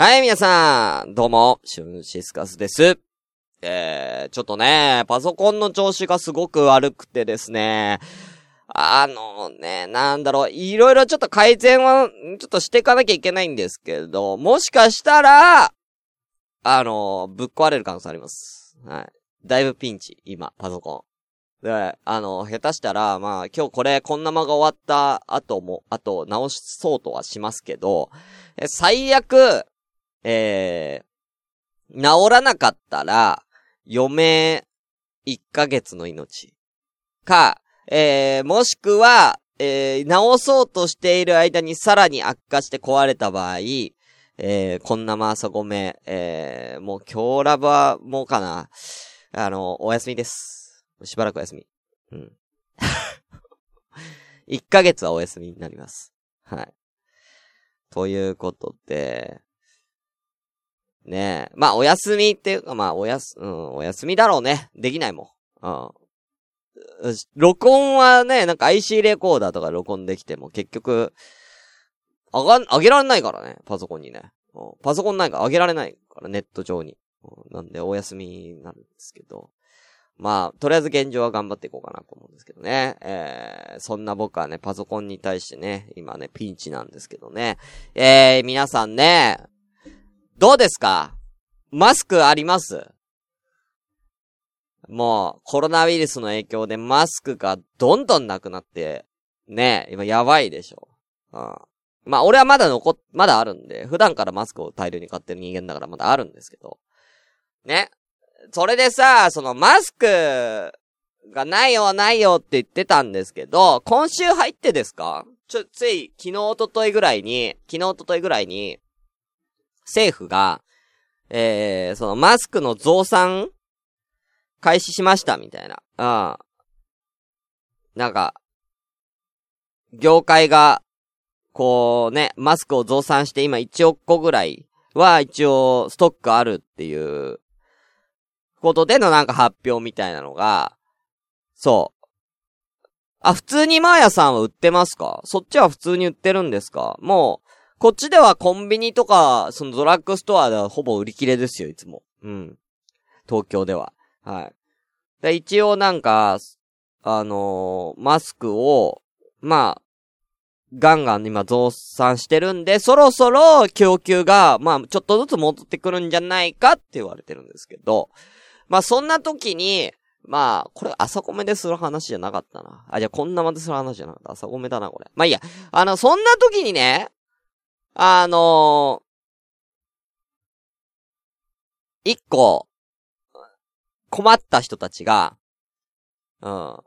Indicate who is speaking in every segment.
Speaker 1: はい、皆さん、どうも、シュンシスカスです。えー、ちょっとね、パソコンの調子がすごく悪くてですね、あのね、なんだろう、いろいろちょっと改善は、ちょっとしていかなきゃいけないんですけど、もしかしたら、あの、ぶっ壊れる可能性あります。はい。だいぶピンチ、今、パソコン。で、あの、下手したら、まあ、今日これ、こんな間が終わった後も、あと、直そうとはしますけど、最悪、えー、治らなかったら、余命1ヶ月の命。か、えー、もしくは、えー、治そうとしている間にさらに悪化して壊れた場合、えー、こんなまさごめ、えー、もう今日ラブはもうかな。あの、お休みです。しばらくお休み。うん。1ヶ月はお休みになります。はい。ということで、ねえ。まあ、お休みっていうか、まあ、おやす、うん、お休みだろうね。できないもん。うん。録音はね、なんか IC レコーダーとか録音できても結局、あが、あげられないからね、パソコンにね。パソコンないからあげられないから、ネット上に。なんで、お休みなんですけど。まあ、とりあえず現状は頑張っていこうかなと思うんですけどね。えー、そんな僕はね、パソコンに対してね、今ね、ピンチなんですけどね。えー、皆さんね、どうですか？マスクあります？もう、コロナウイルスの影響でマスクがどんどんなくなって、ね、今やばいでしょ。うん。まあ、俺はまだ残っ、まだあるんで、普段からマスクを大量に買ってる人間だからまだあるんですけど。ね。それでさ、そのマスクがないよないよって言ってたんですけど、今週入ってですか？ちょ、つい、昨日、おとといぐらいに、昨日、おとといぐらいに、政府が、えー、そのマスクの増産開始しましたみたいな。うん。なんか、業界が、こうね、マスクを増産して今1億個ぐらいは一応ストックあるっていうことでのなんか発表みたいなのが、そう。あ、普通にマーヤさんは売ってますか？そっちは普通に売ってるんですか？もう、こっちではコンビニとか、そのドラッグストアではほぼ売り切れですよ、いつも。うん。東京では。はい。で、一応なんか、あのー、マスクを、まあ、ガンガン今増産してるんで、そろそろ供給が、まあ、ちょっとずつ戻ってくるんじゃないかって言われてるんですけど、まあ、そんな時に、まあ、これ朝米でする話じゃなかったな。あ、じゃあこんなまでする話じゃなかった。朝米だな、これ。まあいいや。あの、そんな時にね、あのー、一個、困った人たちが、うん。あ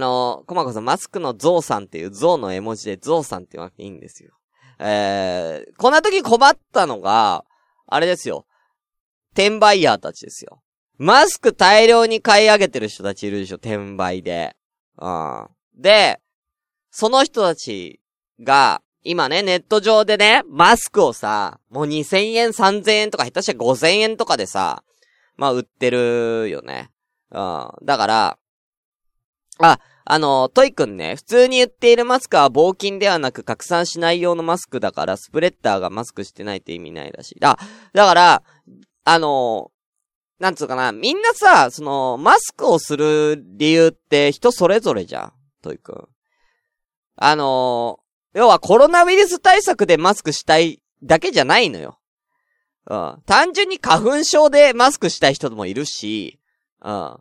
Speaker 1: のー、コマコさん、マスクのゾウさんっていうゾウの絵文字でゾウさんって言わなくていいんですよ。えー、こんな時困ったのが、あれですよ。転売ヤーたちですよ。マスク大量に買い上げてる人たちいるでしょ、転売で。うん。で、その人たちが、今ね、ネット上でね、マスクをさ、もう2000円、3000円とか下手したら5000円とかでさ、まあ売ってるよね。うん。だから、あ、あの、トイくんね、普通に売っているマスクは防菌ではなく拡散しない用のマスクだから、スプレッダーがマスクしてないって意味ないらしい。だ、だから、あの、なんつうかな、みんなさ、その、マスクをする理由って人それぞれじゃん、トイくん。あの要はコロナウイルス対策でマスクしたいだけじゃないのよ。うん。単純に花粉症でマスクしたい人もいるし、うん。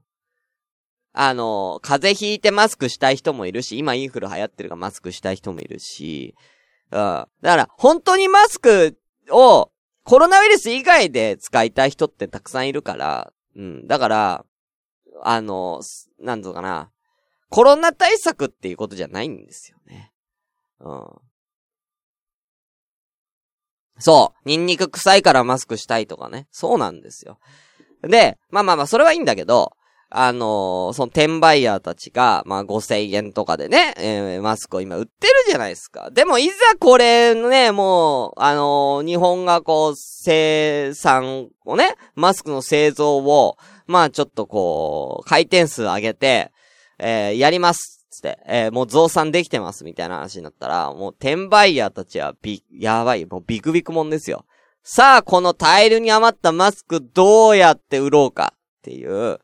Speaker 1: あの、風邪ひいてマスクしたい人もいるし、今インフル流行ってるからマスクしたい人もいるし、うん。だから、本当にマスクをコロナウイルス以外で使いたい人ってたくさんいるから、うん。だから、あの、なんぞかな。コロナ対策っていうことじゃないんですよね。うん。そう。ニンニク臭いからマスクしたいとかね。そうなんですよ。で、まあまあまあ、それはいいんだけど、あのー、その転売ヤーたちが、まあ5000円とかでね、えー、マスクを今売ってるじゃないですか。でもいざこれね、もう、あのー、日本がこう、生産をね、マスクの製造を、まあちょっとこう、回転数上げて、えー、やります。つって、えー、もう増産できてますみたいな話になったら、もう転売ヤーたちはび、やばい、もうビクビクもんですよ。さあ、この大量に余ったマスクどうやって売ろうかっていう、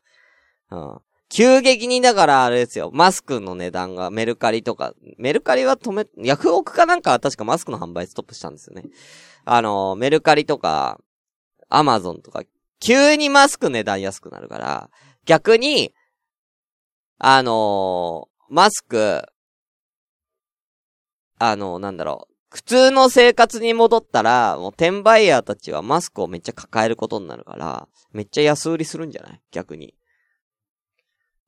Speaker 1: うん。急激にだからあれですよ、マスクの値段がメルカリとか、メルカリは止め、ヤフオクかなんかは確かマスクの販売ストップしたんですよね。あの、メルカリとか、アマゾンとか、急にマスク値段安くなるから、逆に、あの、マスク、あの、なんだろう、普通の生活に戻ったら、もう転売ヤーたちはマスクをめっちゃ抱えることになるから、めっちゃ安売りするんじゃない？逆に。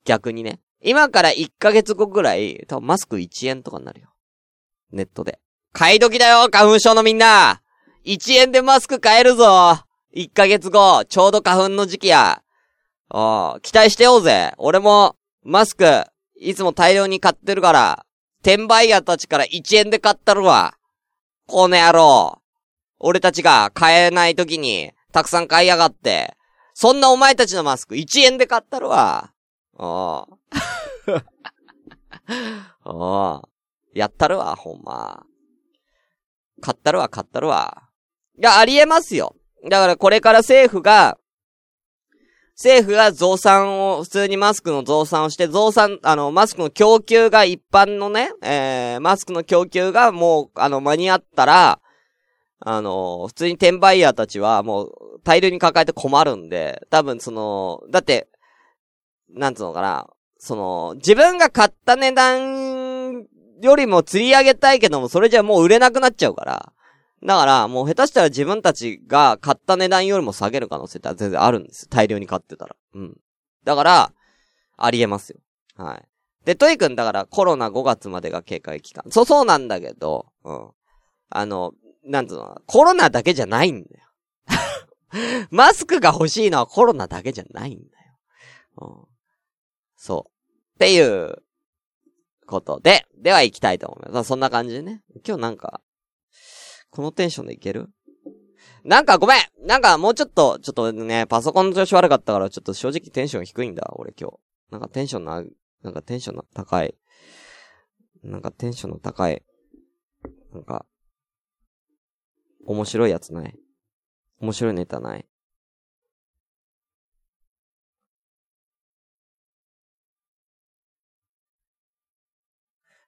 Speaker 1: 逆にね。今から1ヶ月後ぐらい、多分マスク1円とかになるよ。ネットで。買い時だよ花粉症のみんな !1 円でマスク買えるぞ !1 ヶ月後、ちょうど花粉の時期や。ああ、期待してようぜ。俺も、マスク、いつも大量に買ってるから、転売屋たちから1円で買ったるわ。この野郎。俺たちが買えない時に、たくさん買いやがって。そんなお前たちのマスク1円で買ったるわ。ああ。ああ。やったるわ、ほんま。買ったるわ、買ったるわ。いや、ありえますよ。だからこれから政府が、政府が増産を、普通にマスクの増産をして、増産、あの、マスクの供給が一般のね、えー、マスクの供給がもう、あの、間に合ったら、あの、普通に転売ヤーたちはもう大量に抱えて困るんで、多分その、だって、なんつうのかな、その、自分が買った値段よりも釣り上げたいけども、それじゃもう売れなくなっちゃうから。だから、もう下手したら自分たちが買った値段よりも下げる可能性って全然あるんです。大量に買ってたら。うん。だから、ありえますよ。はい。で、トイ君だからコロナ5月までが警戒期間。そうそうなんだけど、うん。あの、なんつうの、コロナだけじゃないんだよ。マスクが欲しいのはコロナだけじゃないんだよ。うん。そう。っていうことで、では行きたいと思います。そんな感じでね。今日なんか、このテンションでいける？なんかごめんなんかもうちょっと、ちょっとね、パソコンの調子悪かったからちょっと正直テンション低いんだ、俺今日。なんかテンションな、なんかテンションの高い。なんかテンションの高い。なんか、面白いやつない面白いネタない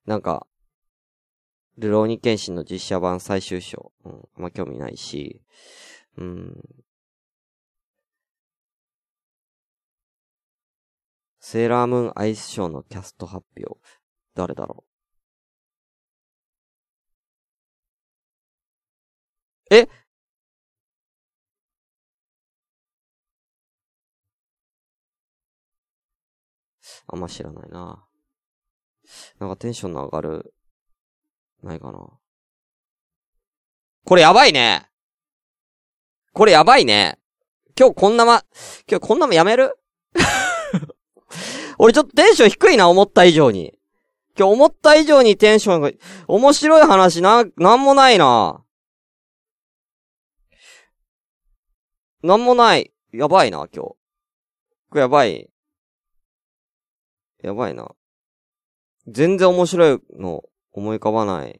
Speaker 1: なんか、ルローニケンシンの実写版最終章。うん、あんま興味ないし、うん。セーラームーンアイスショーのキャスト発表。誰だろうえ？あんま知らないな。なんかテンションの上がる、ないかな。これやばいね。これやばいね。今日こんなま、今日こんなもやめる？俺ちょっとテンション低いな、思った以上に。今日思った以上にテンションが、面白い話な、なんもないな。なんもない。やばいな、今日。これやばい。やばいな。全然面白いの思い浮かばないで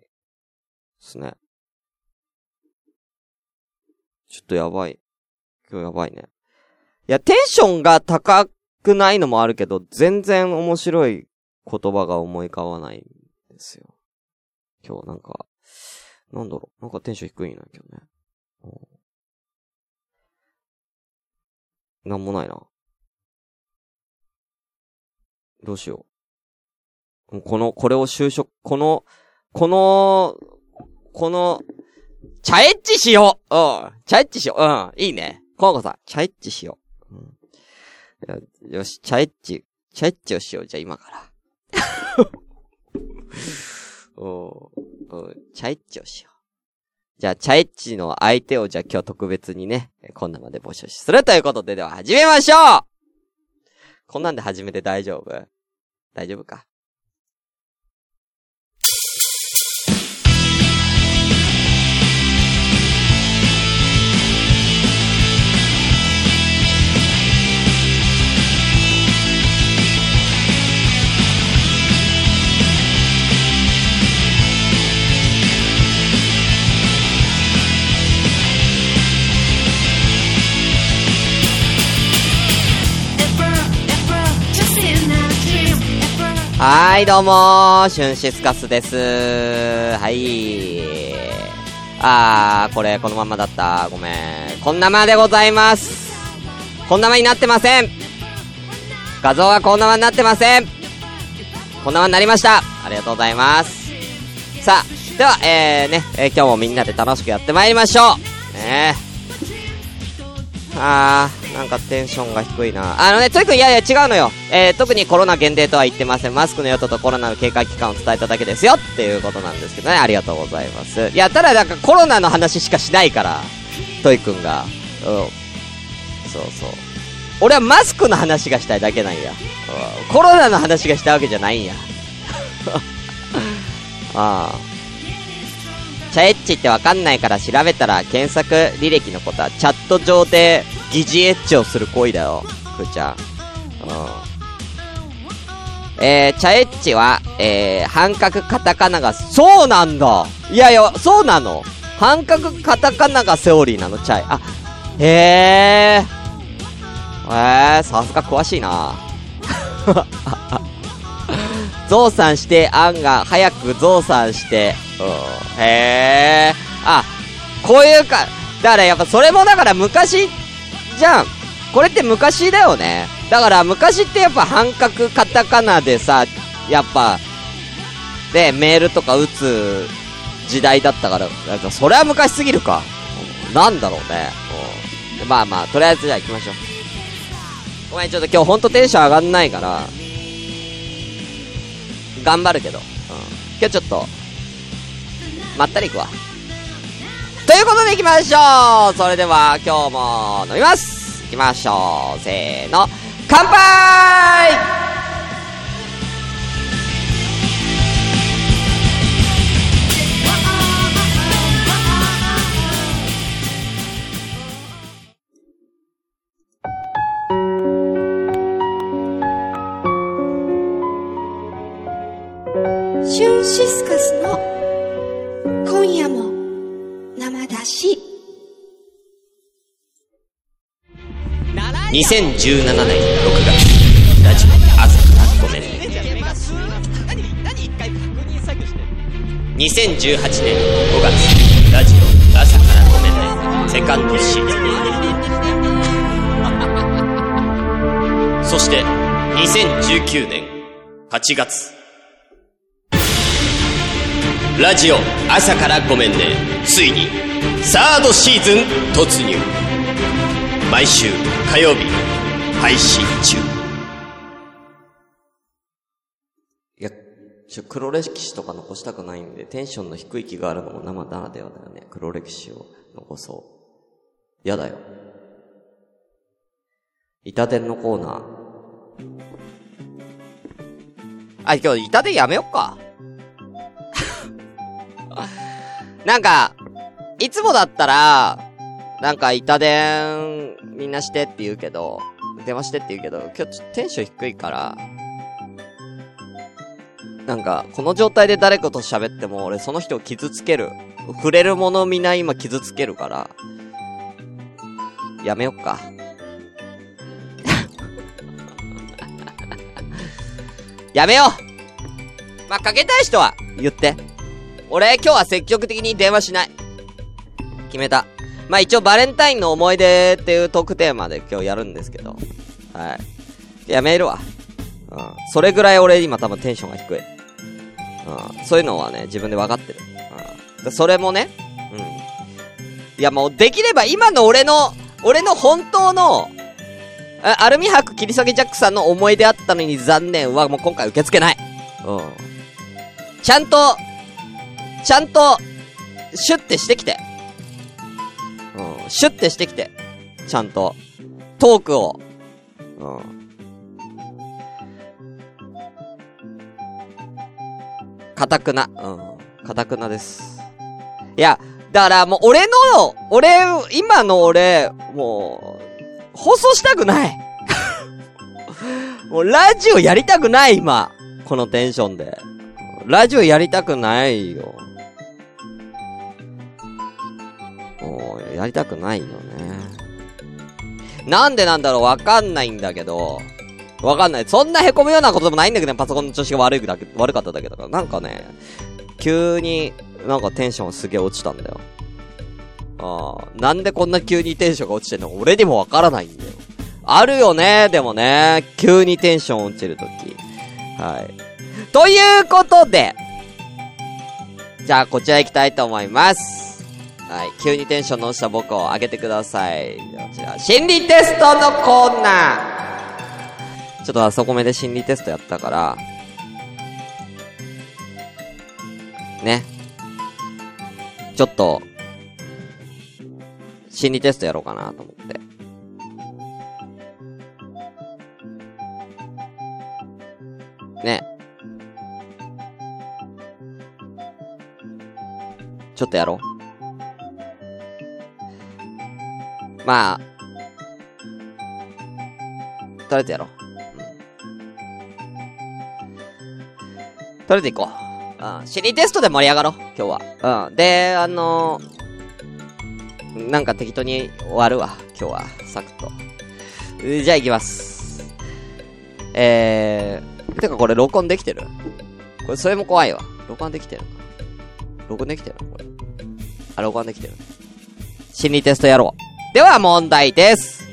Speaker 1: すね。ちょっとやばい。今日やばいね。いや、テンションが高くないのもあるけど、全然面白い言葉が思い浮かばないんですよ。今日なんか、なんだろう。なんかテンション低いな、今日ね。なんもないな。どうしよう。この、これを就職、この、この、この、チャエッチしよううん。チャエッチしよううん。いいね。コウコさん、チャエッチしよう。うん、よし、チャエッチ、チャエッチをしよう。じゃあ今から。お うチャエッチをしよう。じゃあ、チャエッチの相手をじゃあ今日特別にね、こんなまで募集するということで、では始めましょうこんなんで始めて大丈夫？大丈夫か？はい、どうもー、シュンシスカスです。はい。あー、これ、このままだった。ごめん。こんなまでございます。こんなまになってません。画像はこんなまになってません。こんなまになりました。ありがとうございます。さあ、では、えー、ね、えー、今日もみんなで楽しくやってまいりましょう。ねあー、なんかテンションが低いな。あのね、ついくん、いやいや違うのよ。えー、特にコロナ限定とは言ってません。マスクの用途とコロナの警戒期間を伝えただけですよっていうことなんですけどね。ありがとうございます。いや、ただなんかコロナの話しかしないから、トイくんが。うん。そうそう。俺はマスクの話がしたいだけなんや。うん、コロナの話がしたわけじゃないんや。ああ。チャエッチってわかんないから調べたら検索履歴のことはチャット上で疑似エッチをする行為だよ、くーちゃん。うん。えー、チャエッチは、えー、半角カタカナが、そうなんだいやいや、そうなの半角カタカナがセオリーなの、チャイ。あ、へえー。えー、さすが詳しいなゾウさんして、アンが早くゾウさんして、うん。へえ。あ、こういうか、だからやっぱそれもだから昔じゃん。これって昔だよね。だから昔ってやっぱ半角カタカナでさ、やっぱ、で、メールとか打つ時代だったから、それは昔すぎるか。なんだろうね。う、まあまあ、とりあえずじゃあ行きましょう。ごめん、ちょっと今日ほんとテンション上がんないから、頑張るけど。うん。今日ちょっと、まったり行くわ。ということで行きましょう。それでは今日も飲みます。行きましょう。せーの、乾杯2017年6月。ラジオ朝からごめんね。2018年5月。ラジオ朝からごめんね。セカンドシーズン。そして2019年8月。ラジオ朝からごめんね。ついに。サードシーズン突入。毎週火曜日配信中。いやちょ黒歴史とか残したくないんでテンションの低い気があるのも生ならではだよね。黒歴史を残そう。やだよ。板伝のコーナー。あ、今日板伝やめよっか。なんか、いつもだったら、なんか、板伝、みんなしてって言うけど、電話してって言うけど、今日ちょっとテンション低いから、なんか、この状態で誰かと喋っても、俺その人を傷つける。触れるものみんな今傷つけるから、やめよっか。やめようまあ、かけたい人は、言って。俺、今日は積極的に電話しない。決めた。まあ一応バレンタインの思い出っていうトークテーマで今日やるんですけど。はい。やめるわ。うん。それぐらい俺今多分テンションが低い。うん。そういうのはね、自分で分かってる。うん。それもね、うん。いやもうできれば今の俺の、俺の本当の、アルミ箔切り下げジャックさんの思い出あったのに残念はもう今回受け付けない。うん。ちゃんと、ちゃんと、シュッてしてきて。シュッてしてきて。ちゃんと。トークを。うん。かたくな。うん。かたくなです。いや、だからもう俺の、俺、今の俺、もう、放送したくない。もうラジオやりたくない、今。このテンションで。ラジオやりたくないよ。やりたくないよね。なんでなんだろうわかんないんだけど、わかんない。そんな凹むようなことでもないんだけどね、パソコンの調子が悪いだけ、悪かっただけだから。なんかね、急に、なんかテンションすげえ落ちたんだよ。ああ、なんでこんな急にテンションが落ちてんの俺にもわからないんだよ。あるよね、でもね、急にテンション落ちるとき。はい。ということで、じゃあこちら行きたいと思います。はい。急にテンションの落ちた僕を上げてください。こちら、心理テストのコーナーちょっとあそこ目で心理テストやったから、ね。ちょっと、心理テストやろうかなと思って。ね。ちょっとやろう。まあ、とりあえずやろう。とりあえず行こう。うん。心理テストで盛り上がろう、今日は。うん。で、あのー、なんか適当に終わるわ、今日は。サクッと。じゃあ行きます。えー、てかこれ録音できてる？これ、それも怖いわ。録音できてる録音できてるこれ。あ、録音できてる。心理テストやろう。では問題です。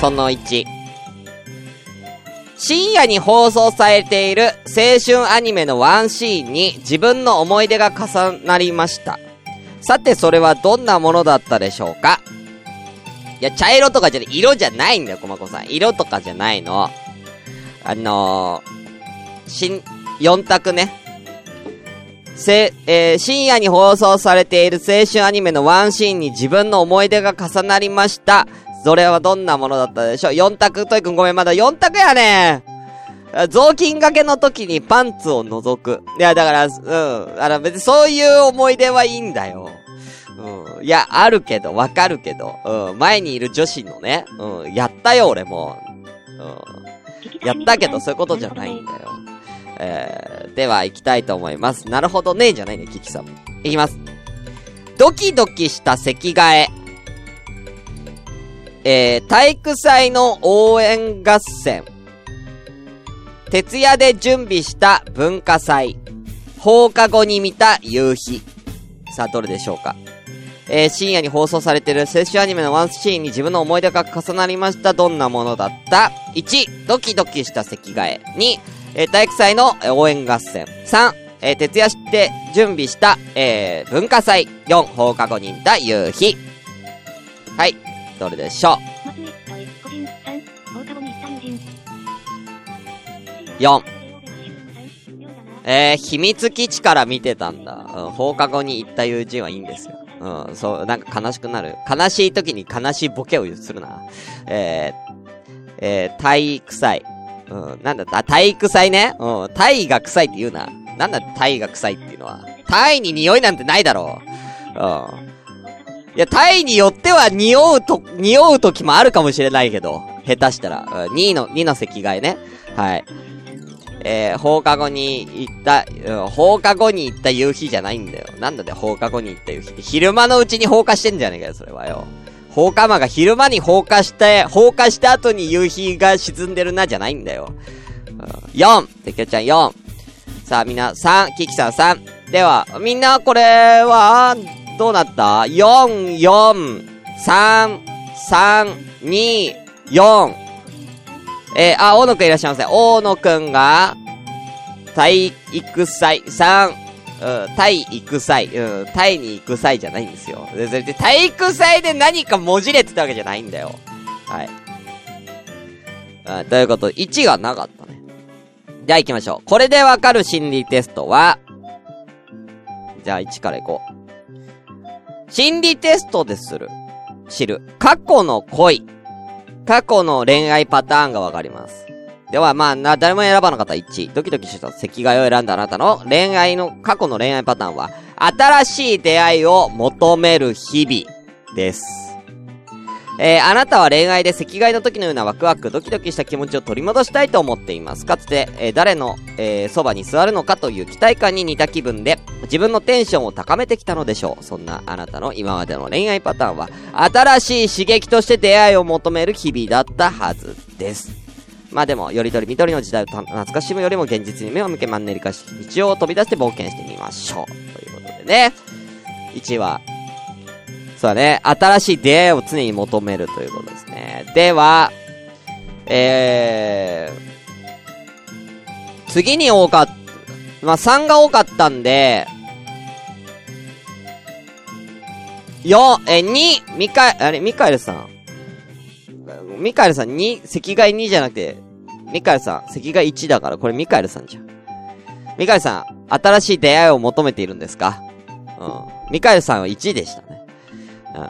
Speaker 1: その1。深夜に放送されている青春アニメのワンシーンに自分の思い出が重なりました。さてそれはどんなものだったでしょうか？いや、茶色とかじゃない、色じゃないんだよ、コマコさん。色とかじゃないの。あのー、しん、4択ね。せ、えー、深夜に放送されている青春アニメのワンシーンに自分の思い出が重なりました。それはどんなものだったでしょう ?4 択、トイくんごめん、まだ4択やね雑巾掛けの時にパンツを覗く。いや、だから、うん。あの、別にそういう思い出はいいんだよ。うん。いや、あるけど、わかるけど。うん。前にいる女子のね。うん。やったよ、俺も。うん。やったけど、そういうことじゃないんだよ。えー、では行きたいと思います。なるほどね、じゃないね、キキさん。いきます。ドキドキした席替え。えー、体育祭の応援合戦。徹夜で準備した文化祭。放課後に見た夕日。さあ、どれでしょうか。えー、深夜に放送されている青春アニメのワンシーンに自分の思い出が重なりました。どんなものだった ?1、ドキドキした席替え。2、えー、体育祭の応援合戦。3、えー、徹夜して準備した、えー、文化祭。4、放課後に見た夕日。はい。どれでしょう ?4。えー、秘密基地から見てたんだ。うん、放課後に行った友人はいいんですよ。うん、そう、なんか悲しくなる。悲しい時に悲しいボケをするな。えー、えー、体育祭。うん、なんだ、あ、体育祭ね。うん、体が臭いって言うな。なんだ、体が臭いっていうのは。体に匂いなんてないだろう。うん。いや、体によっては匂うと、匂う時もあるかもしれないけど。下手したら。うん、2の、2の席替えね。はい。えー、放課後に行った、うん、放課後に行った夕日じゃないんだよ。なんだで放課後に行った夕日って。昼間のうちに放課してんじゃねえかよ、それはよ。放火魔が昼間に放火して、放火した後に夕日が沈んでるなじゃないんだよ。4! てきょちゃん4。さあみんな3、キキさん3。では、みんなこれは、どうなった ?4、4、3、3、2、4。えー、あ、大野くんいらっしゃいませ。大野くんが、体育祭3、うん、タイ行く際、うん、タイに行く際じゃないんですよ。で、それで体育祭で何かもじれてたわけじゃないんだよ。はい。うん、ということ、1がなかったね。じゃあ行きましょう。これでわかる心理テストは、じゃあ1から行こう。心理テストでする。知る。過去の恋。過去の恋愛パターンがわかります。では、まあ、な、誰も選ばなかった1。ドキドキした席替えを選んだあなたの恋愛の、過去の恋愛パターンは、新しい出会いを求める日々です。えー、あなたは恋愛で席替えの時のようなワクワク、ドキドキした気持ちを取り戻したいと思っています。かつて、えー、誰の、えー、そばに座るのかという期待感に似た気分で、自分のテンションを高めてきたのでしょう。そんなあなたの今までの恋愛パターンは、新しい刺激として出会いを求める日々だったはずです。まあでも、よりどりみどりの時代を懐かしむよりも現実に目を向けマンネリ化し、日常を飛び出して冒険してみましょう。ということでね。1位は、そうだね、新しい出会いを常に求めるということですね。では、えー、次に多かった、まあ、3が多かったんで、4、え、2、ミカ、あれ、ミカエルさん。ミカエルさん2、赤外2じゃなくて、ミカエルさん、赤外1だから、これミカエルさんじゃん。ミカエルさん、新しい出会いを求めているんですか？うん。ミカエルさんは1でしたね。うん。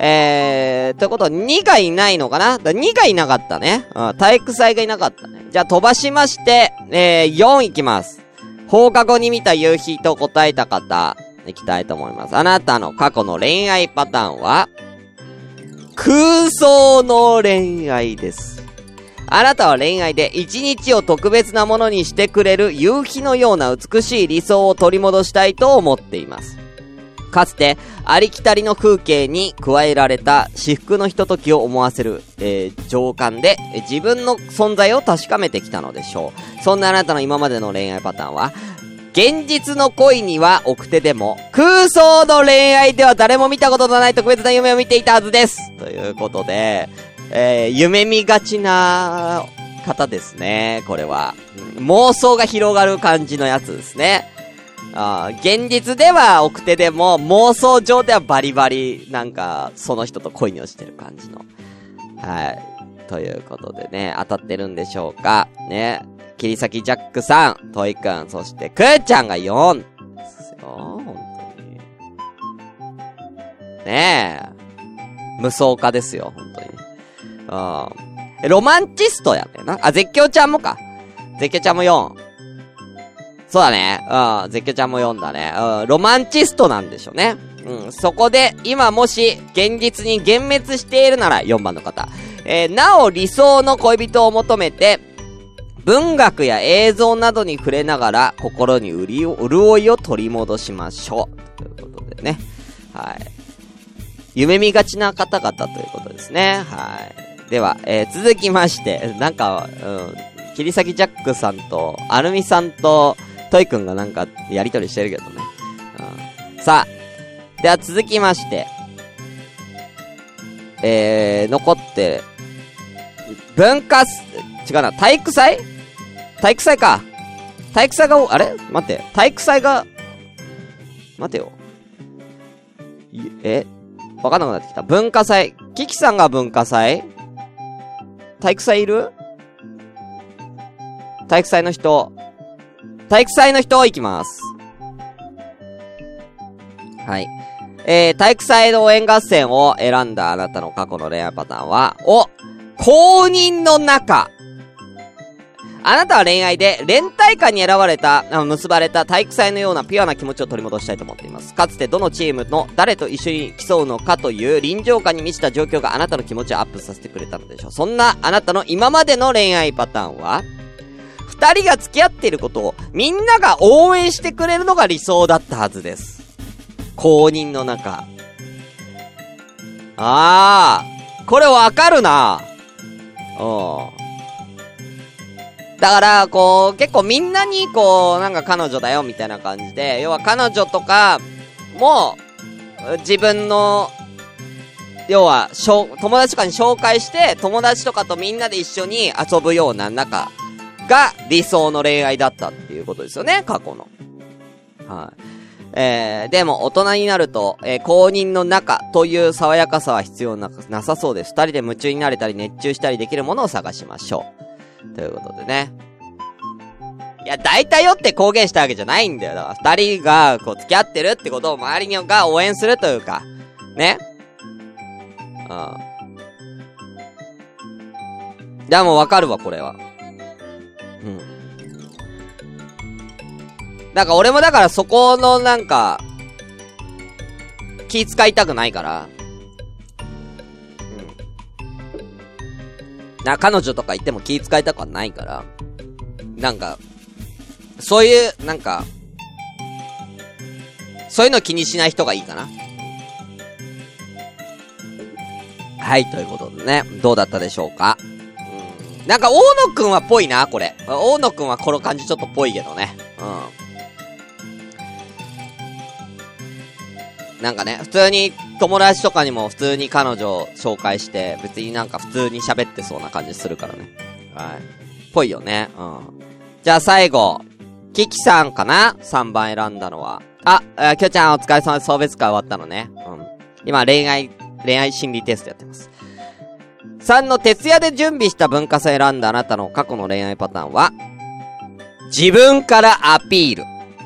Speaker 1: えー、ということは2がいないのかな？だか ?2 がいなかったね。うん。体育祭がいなかったね。じゃあ飛ばしまして、えー、4いきます。放課後に見た夕日と答えた方、いきたいと思います。あなたの過去の恋愛パターンは、空想の恋愛です。あなたは恋愛で一日を特別なものにしてくれる夕日のような美しい理想を取り戻したいと思っています。かつて、ありきたりの風景に加えられた至福のひとときを思わせる、えー、情感で、自分の存在を確かめてきたのでしょう。そんなあなたの今までの恋愛パターンは、現実の恋には奥手でも、空想の恋愛では誰も見たことのない特別な夢を見ていたはずです。ということで、えー、夢見がちな方ですね、これは。妄想が広がる感じのやつですね。あ現実では奥手でも、妄想上ではバリバリ、なんか、その人と恋に落ちてる感じの。はい。ということでね、当たってるんでしょうか。ね。切り裂きジャックさん、トイくん、そしてくーちゃんが4ですよ、本当に。ねえ。無双化ですよ、本当に。うん。ロマンチストやねな。あ、絶叫ちゃんもか。絶叫ちゃんも4。そうだね。うん。絶叫ちゃんも4だね。うん。ロマンチストなんでしょうね。うん。そこで、今もし、現実に幻滅しているなら、4番の方。えー、なお理想の恋人を求めて、文学や映像などに触れながら、心に潤いを取り戻しましょう。ということでね。はい。夢見がちな方々ということですね。はい。では、えー、続きまして、なんか、うん、切り裂きジャックさんと、アルミさんと、トイくんがなんか、やりとりしてるけどね。うん。さあ、では続きまして、えー、残って、文化す、違うな、体育祭？体育祭か。体育祭が、あれ？待って。体育祭が、待てよ。え？わかんなくなってきた。文化祭。キキさんが文化祭？体育祭いる？体育祭の人。体育祭の人、行きます。はい。えー、体育祭の応援合戦を選んだあなたの過去の恋愛パターンは、お公認の中あなたは恋愛で、連帯感に選ばれた、あの結ばれた体育祭のようなピュアな気持ちを取り戻したいと思っています。かつてどのチームの誰と一緒に競うのかという臨場感に満ちた状況があなたの気持ちをアップさせてくれたのでしょう。そんなあなたの今までの恋愛パターンは二人が付き合っていることをみんなが応援してくれるのが理想だったはずです。公認の中。あー、これわかるな。うん。だから、こう、結構みんなに、こう、なんか彼女だよ、みたいな感じで、要は彼女とかも、自分の、要は、友達とかに紹介して、友達とかとみんなで一緒に遊ぶような仲が理想の恋愛だったっていうことですよね、過去の。はい。えー、でも大人になると、えー、公認の中という爽やかさは必要ななさそうです。二人で夢中になれたり熱中したりできるものを探しましょう。ということでね。いや、大体よって公言したわけじゃないんだよ。だから二人が、こう、付き合ってるってことを周りが応援するというか、ね。うん。でもわかるわ、これは。うん。なんか俺もだからそこのなんか、気使いたくないから、な、彼女とか言っても気遣いたくはないから、なんか、そういう、なんか、そういうの気にしない人がいいかな。はい、ということでね、どうだったでしょうか。うん。なんか、大野くんはぽいな、これ。大野くんはこの感じちょっとぽいけどね。うん。なんかね、普通に友達とかにも普通に彼女を紹介して、別になんか普通に喋ってそうな感じするからね。はい。ぽいよね。うん。じゃあ最後、キキさんかな ?3 番選んだのは。あ、えー、きょちゃんお疲れ様です。送別会終わったのね。うん。今恋愛、恋愛心理テストやってます。3の徹夜で準備した文化祭選んだあなたの過去の恋愛パターンは、自分からアピール。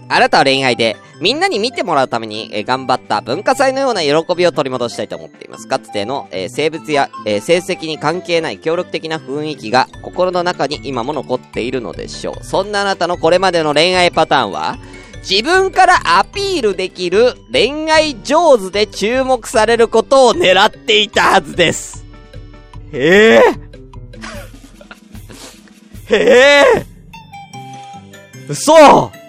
Speaker 1: あなたは恋愛で、みんなに見てもらうために、え頑張った文化祭のような喜びを取り戻したいと思っています。かつての、えー、生物や、えー、成績に関係ない協力的な雰囲気が心の中に今も残っているのでしょう。そんなあなたのこれまでの恋愛パターンは、自分からアピールできる恋愛上手で注目されることを狙っていたはずです。へえへえ嘘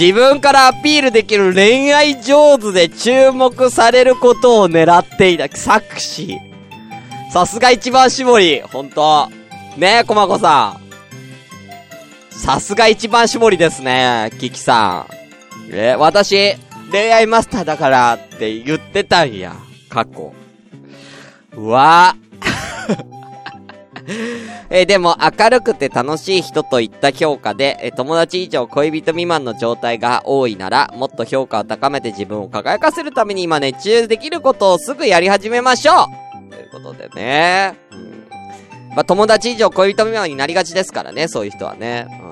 Speaker 1: 自分からアピールできる恋愛上手で注目されることを狙っていた。作詞。さすが一番絞り。ほんと。ねえ、コマコさん。さすが一番絞りですね、キキさん。え、私、恋愛マスターだからって言ってたんや。過去。うわぁ。えー、でも明るくて楽しい人といった評価で、えー、友達以上恋人未満の状態が多いなら、もっと評価を高めて自分を輝かせるために今熱中できることをすぐやり始めましょうということでね。うん。まあ、友達以上恋人未満になりがちですからね、そういう人はね。うん。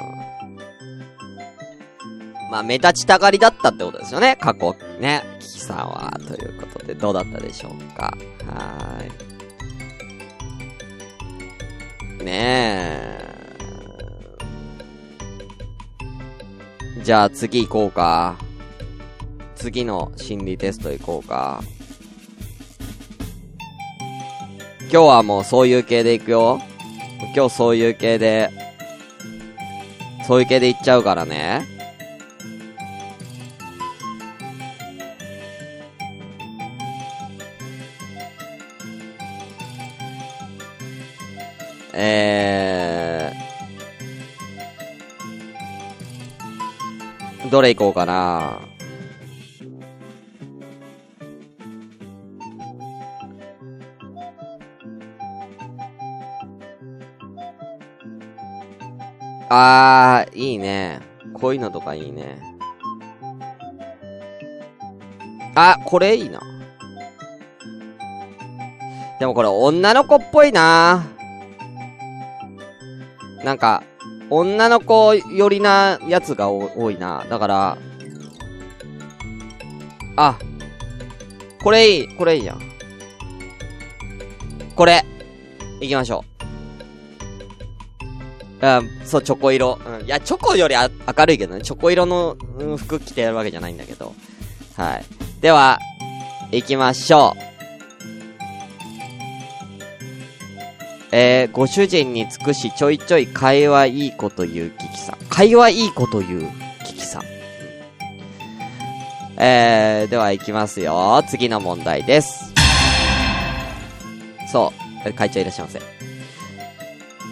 Speaker 1: まあ、目立ちたがりだったってことですよね、過去。ね。キキさんは。ということで、どうだったでしょうか。はーい。ねえ。じゃあ次行こうか。次の心理テスト行こうか。今日はもうそういう系で行くよ。今日そういう系で、そういう系で行っちゃうからね。どれ行こうかなあー、いいね。こういうのとかいいね。あ、これいいな。でもこれ女の子っぽいななんか、女の子寄りなやつが多いな。だから、あ、これいい、これいいじゃん。これ、行きましょう。うん、そう、チョコ色。うん、いや、チョコより明るいけどね。チョコ色の、うん、服着てやるわけじゃないんだけど。はい。では、行きましょう。えー、ご主人に尽くしちょいちょい会話いいこと言うキキさん。会話いいこと言うキキさん。えー、では行きますよ。次の問題です。そう。会長いらっしゃいませ。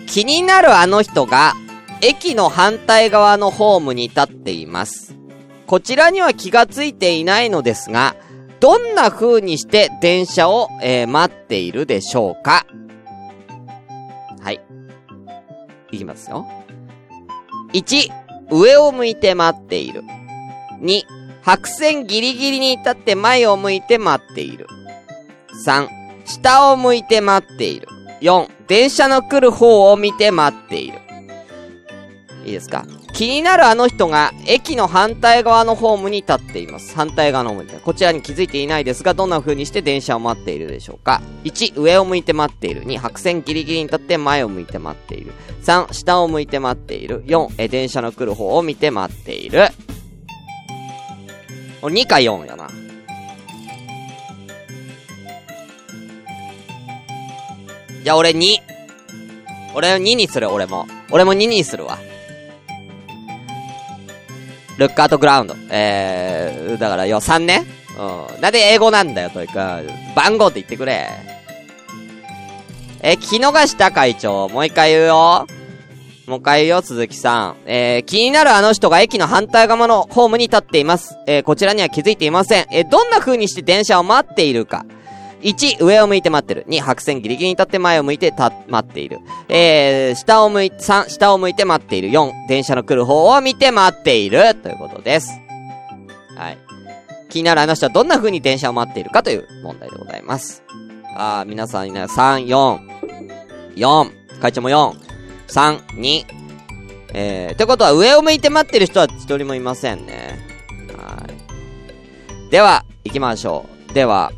Speaker 1: 気になるあの人が、駅の反対側のホームに立っています。こちらには気がついていないのですが、どんな風にして電車を、えー、待っているでしょうか？いきますよ。1、上を向いて待っている。2、白線ギリギリに立って前を向いて待っている。3、下を向いて待っている。4、電車の来る方を見て待っている。いいですか？気になるあの人が駅の反対側のホームに立っています。反対側のホームに。こちらに気づいていないですが、どんな風にして電車を待っているでしょうか ?1、上を向いて待っている。2、白線ギリギリに立って前を向いて待っている。3、下を向いて待っている。4、え、電車の来る方を見て待っている。2か4やな。じゃあ俺2。俺2にする、俺も。俺も2にするわ。ルックアートグラウンド。えー、だからよ、3ね。うん。なんで英語なんだよ、というか、番号って言ってくれ。えー、聞き逃した会長。もう一回言うよ。もう一回言うよ、鈴木さん。えー、気になるあの人が駅の反対側のホームに立っています。えー、こちらには気づいていません。えー、どんな風にして電車を待っているか。1、上を向いて待ってる。2、白線ギリギリに立って前を向いてた、待っている。えー、下を向い、3、下を向いて待っている。4、電車の来る方を見て待っている。ということです。はい。気になるあの人はどんな風に電車を待っているかという問題でございます。あー、皆さんいない、3、4、4、会長も4、3、2、えー、ってことは上を向いて待ってる人は一人もいませんね。はい。では、行きましょう。では、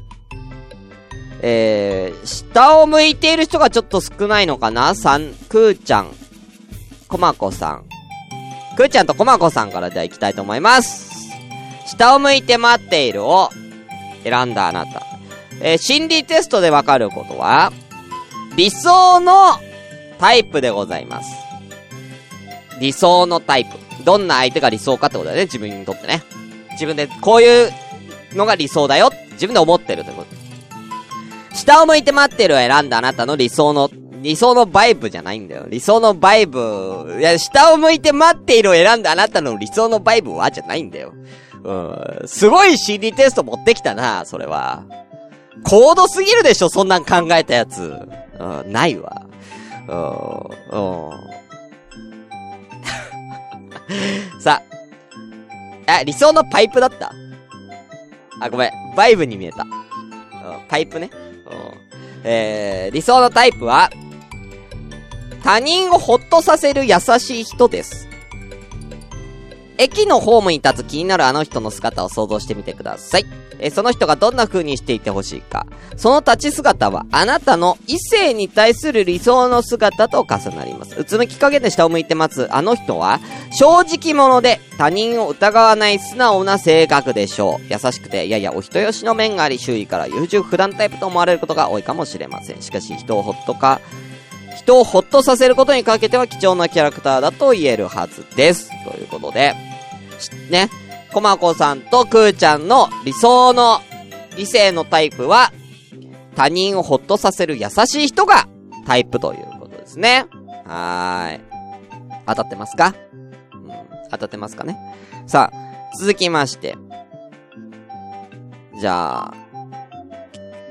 Speaker 1: えー、下を向いている人がちょっと少ないのかな？さん、くーちゃん、こまこさん。くーちゃんとこまこさんからでは行きたいと思います。下を向いて待っているを選んだあなた。えー、心理テストでわかることは、理想のタイプでございます。理想のタイプ。どんな相手が理想かってことだよね、自分にとってね。自分でこういうのが理想だよ。自分で思ってるということ。下を向いて待ってるを選んだあなたの理想の、理想のバイブじゃないんだよ。理想のバイブ、いや、下を向いて待っているを選んだあなたの理想のバイブはじゃないんだよ。うん。すごい心理テスト持ってきたな、それは。高度すぎるでしょ、そんなん考えたやつ。うん、ないわ。うん、うん。さあ。理想のパイプだった？あ、ごめん。バイブに見えた。うん、パイプね。えー、理想のタイプは、他人をほっとさせる優しい人です。駅のホームに立つ気になるあの人の姿を想像してみてください。えその人がどんな風にしていてほしいか。その立ち姿は、あなたの異性に対する理想の姿と重なります。うつむき加減で下を向いて待つあの人は、正直者で他人を疑わない素直な性格でしょう。優しくて、ややお人よしの面があり、周囲から優柔不断タイプと思われることが多いかもしれません。しかし、人をほっとか、人をほっとさせることにかけては貴重なキャラクターだと言えるはずです。ということで、ね、コマコさんとクーちゃんの理想の異性のタイプは、他人をほっとさせる優しい人がタイプということですね。はーい。当たってますか？うん、当たってますかね？さあ、続きまして。じゃあ、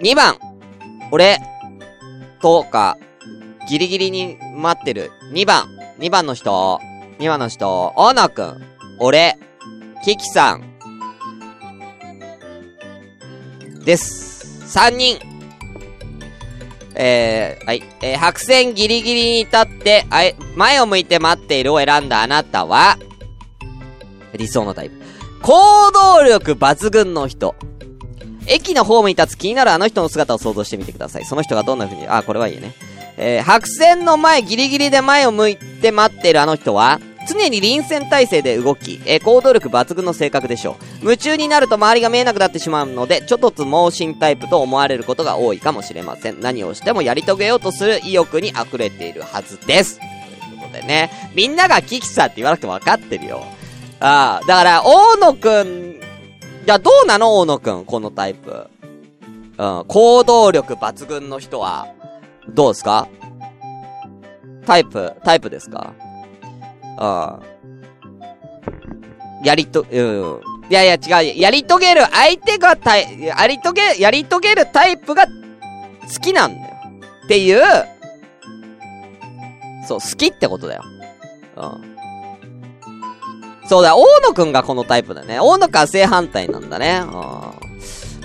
Speaker 1: 2番。俺、とか、ギリギリに待ってる。2番。2番の人。2番の人。大野くん。俺、キキさん。です。3人。えー、はい。えー、白線ギリギリに立って、あい、前を向いて待っているを選んだあなたは、理想のタイプ。行動力抜群の人。駅のホームに立つ気になるあの人の姿を想像してみてください。その人がどんな風に、あ、これはいいね。えー、白線の前ギリギリで前を向いて待っているあの人は、常に臨戦態勢で動き、えー、行動力抜群の性格でしょう。夢中になると周りが見えなくなってしまうので、ちょっとつ盲信タイプと思われることが多いかもしれません。何をしてもやり遂げようとする意欲に溢れているはずです。ということでね、みんながキキさって言わなくても分かってるよ。ああ、だから、大野くん、じゃどうなの大野くん、このタイプ。うん、行動力抜群の人は、どうですか？タイプ、タイプですか？ああ。やりと、うん。いやいや違う。やり遂げる相手がたい、やり遂げ、やり遂げるタイプが好きなんだよ。っていう、そう、好きってことだよ。うん。そうだ、大野くんがこのタイプだね。大野くんは正反対なんだね。うん。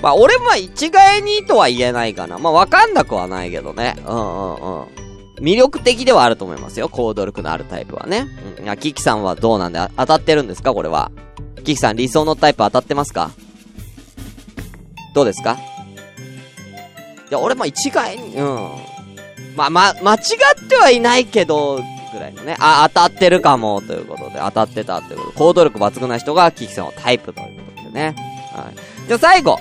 Speaker 1: まあ、俺も一概にとは言えないかな。まあ、わかんなくはないけどね。うんうんうん。魅力的ではあると思いますよ。行動力のあるタイプはね。うん。いや、キキさんはどうなんで当たってるんですか？これは。キキさん理想のタイプ当たってますか？どうですか？いや、俺も一概に、うん。ま、ま、間違ってはいないけど、ぐらいのね。あ、当たってるかも、ということで、当たってたということで、行動力抜群な人がキキさんのタイプということでね。はい。じゃあ、最後。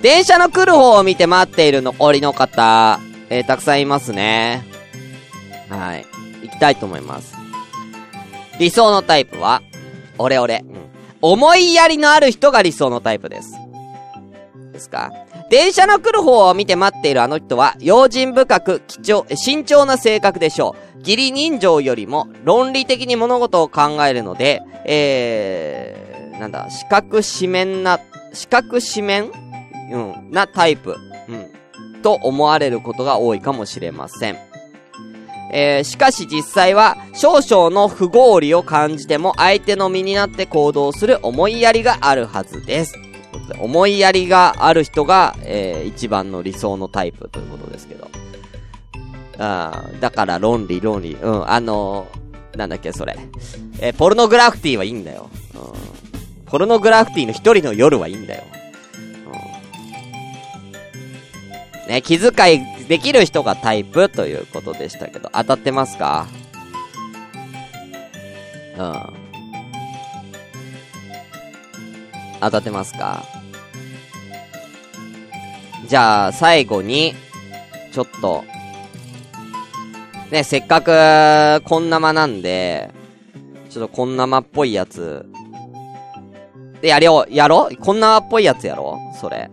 Speaker 1: 電車の来る方を見て待っている残りの方、えー、たくさんいますね。はい。行きたいと思います。理想のタイプは、オレオレ。うん。思いやりのある人が理想のタイプです。ですか？電車の来る方を見て待っているあの人は、用心深く、貴重、慎重な性格でしょう。義理人情よりも、論理的に物事を考えるので、えー、なんだ、四角四面な、四角四面？うん、なタイプ。うん。と思われることが多いかもしれません。えー、しかし実際は、少々の不合理を感じても相手の身になって行動する思いやりがあるはずです。思いやりがある人が、えー、一番の理想のタイプということですけど。あだから論理論理。うん、あのー、なんだっけそれ。えー、ポルノグラフィティはいいんだよ。うん。ポルノグラフィティの一人の夜はいいんだよ。うん。ね、気遣いできる人がタイプということでしたけど、当たってますか？うん。当たってますか？じゃあ、最後に、ちょっと、ね、せっかく、こん生なんで、ちょっとこん生っぽいやつ、で、やりよう、やろこん生っぽいやつやろそれ。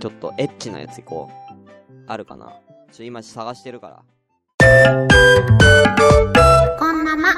Speaker 1: ちょっと、エッチなやついこう。あるかなちょ、今探してるから。こんなま。